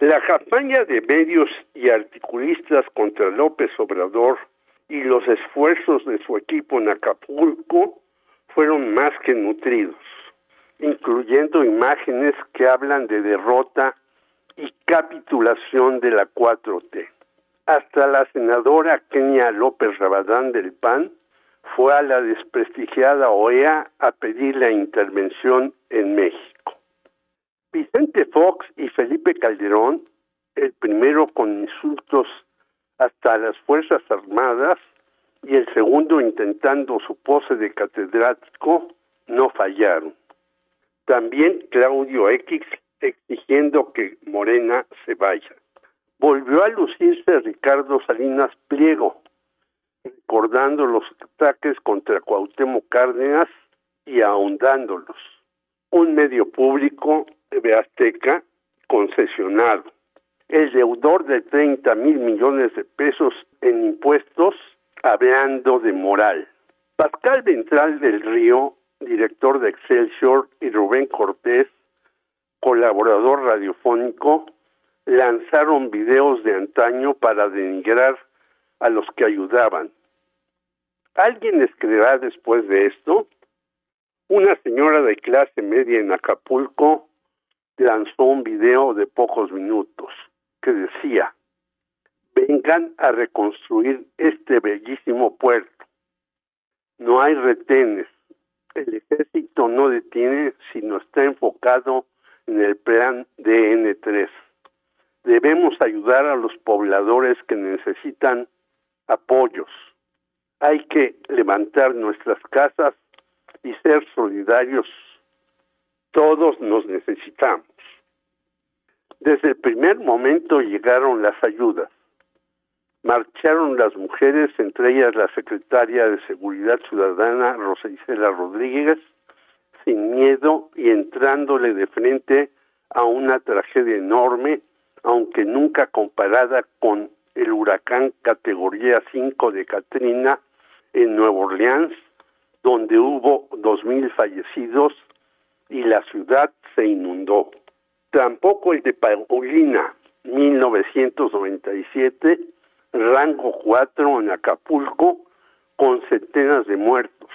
La campaña de medios y articulistas contra López Obrador y los esfuerzos de su equipo en Acapulco fueron más que nutridos, incluyendo imágenes que hablan de derrota y capitulación de la 4T. Hasta la senadora Kenia López Rabadán del PAN fue a la desprestigiada OEA a pedir la intervención en México. Fox y Felipe Calderón, el primero con insultos hasta las Fuerzas Armadas y el segundo intentando su pose de catedrático, no fallaron. También Claudio X exigiendo que Morena se vaya. Volvió a lucirse Ricardo Salinas Pliego, recordando los ataques contra Cuauhtémoc Cárdenas y ahondándolos. Un medio público de Azteca concesionado. El deudor de 30 mil millones de pesos en impuestos hablando de moral. Pascal Ventral del Río, director de Excelsior, y Rubén Cortés, colaborador radiofónico, lanzaron videos de antaño para denigrar a los que ayudaban. ¿Alguien les después de esto? Una señora de clase media en Acapulco lanzó un video de pocos minutos que decía, vengan a reconstruir este bellísimo puerto. No hay retenes. El ejército no detiene, sino está enfocado en el plan DN3. Debemos ayudar a los pobladores que necesitan apoyos. Hay que levantar nuestras casas y ser solidarios. Todos nos necesitamos. Desde el primer momento llegaron las ayudas. Marcharon las mujeres, entre ellas la secretaria de Seguridad Ciudadana, Rosa Isela Rodríguez, sin miedo y entrándole de frente a una tragedia enorme, aunque nunca comparada con el huracán categoría 5 de Katrina en Nueva Orleans, donde hubo dos mil fallecidos y la ciudad se inundó. Tampoco el de Paulina, 1997, rango 4 en Acapulco, con centenas de muertos,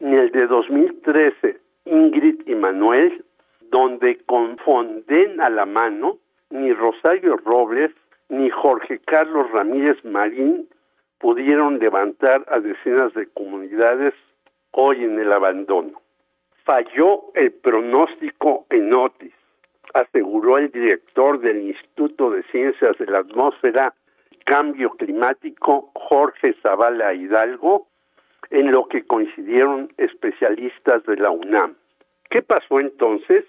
ni el de 2013, Ingrid y Manuel, donde con Fonden a la mano, ni Rosario Robles ni Jorge Carlos Ramírez Marín pudieron levantar a decenas de comunidades hoy en el abandono. Falló el pronóstico en Otis, aseguró el director del Instituto de Ciencias de la Atmósfera Cambio Climático, Jorge Zavala Hidalgo, en lo que coincidieron especialistas de la UNAM. ¿Qué pasó entonces?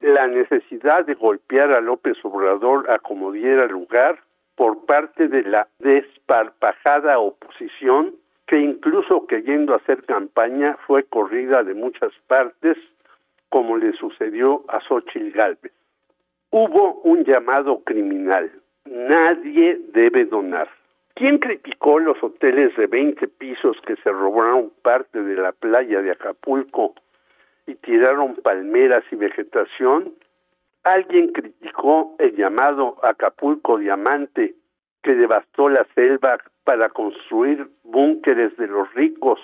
La necesidad de golpear a López Obrador a como diera lugar por parte de la desparpajada oposición que incluso queriendo hacer campaña fue corrida de muchas partes como le sucedió a Xochitl Gálvez. Hubo un llamado criminal. Nadie debe donar. ¿Quién criticó los hoteles de 20 pisos que se robaron parte de la playa de Acapulco y tiraron palmeras y vegetación? ¿Alguien criticó el llamado Acapulco Diamante que devastó la selva para construir búnkeres de los ricos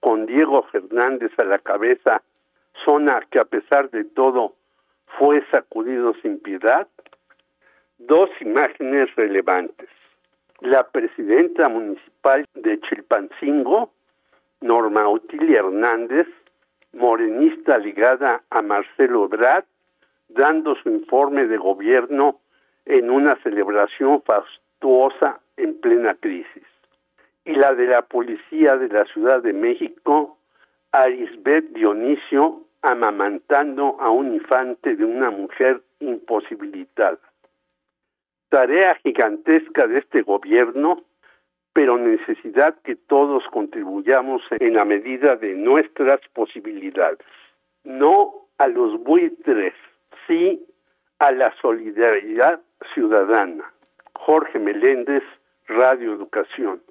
con Diego Fernández a la cabeza, zona que a pesar de todo fue sacudido sin piedad? Dos imágenes relevantes. La presidenta municipal de Chilpancingo, Norma Otilia Hernández, morenista ligada a Marcelo Ebrard, dando su informe de gobierno en una celebración en plena crisis. Y la de la policía de la Ciudad de México, Arisbet Dionisio, amamantando a un infante de una mujer imposibilitada. Tarea gigantesca de este gobierno, pero necesidad que todos contribuyamos en la medida de nuestras posibilidades. No a los buitres, sí a la solidaridad ciudadana. Jorge Meléndez, Radio Educación.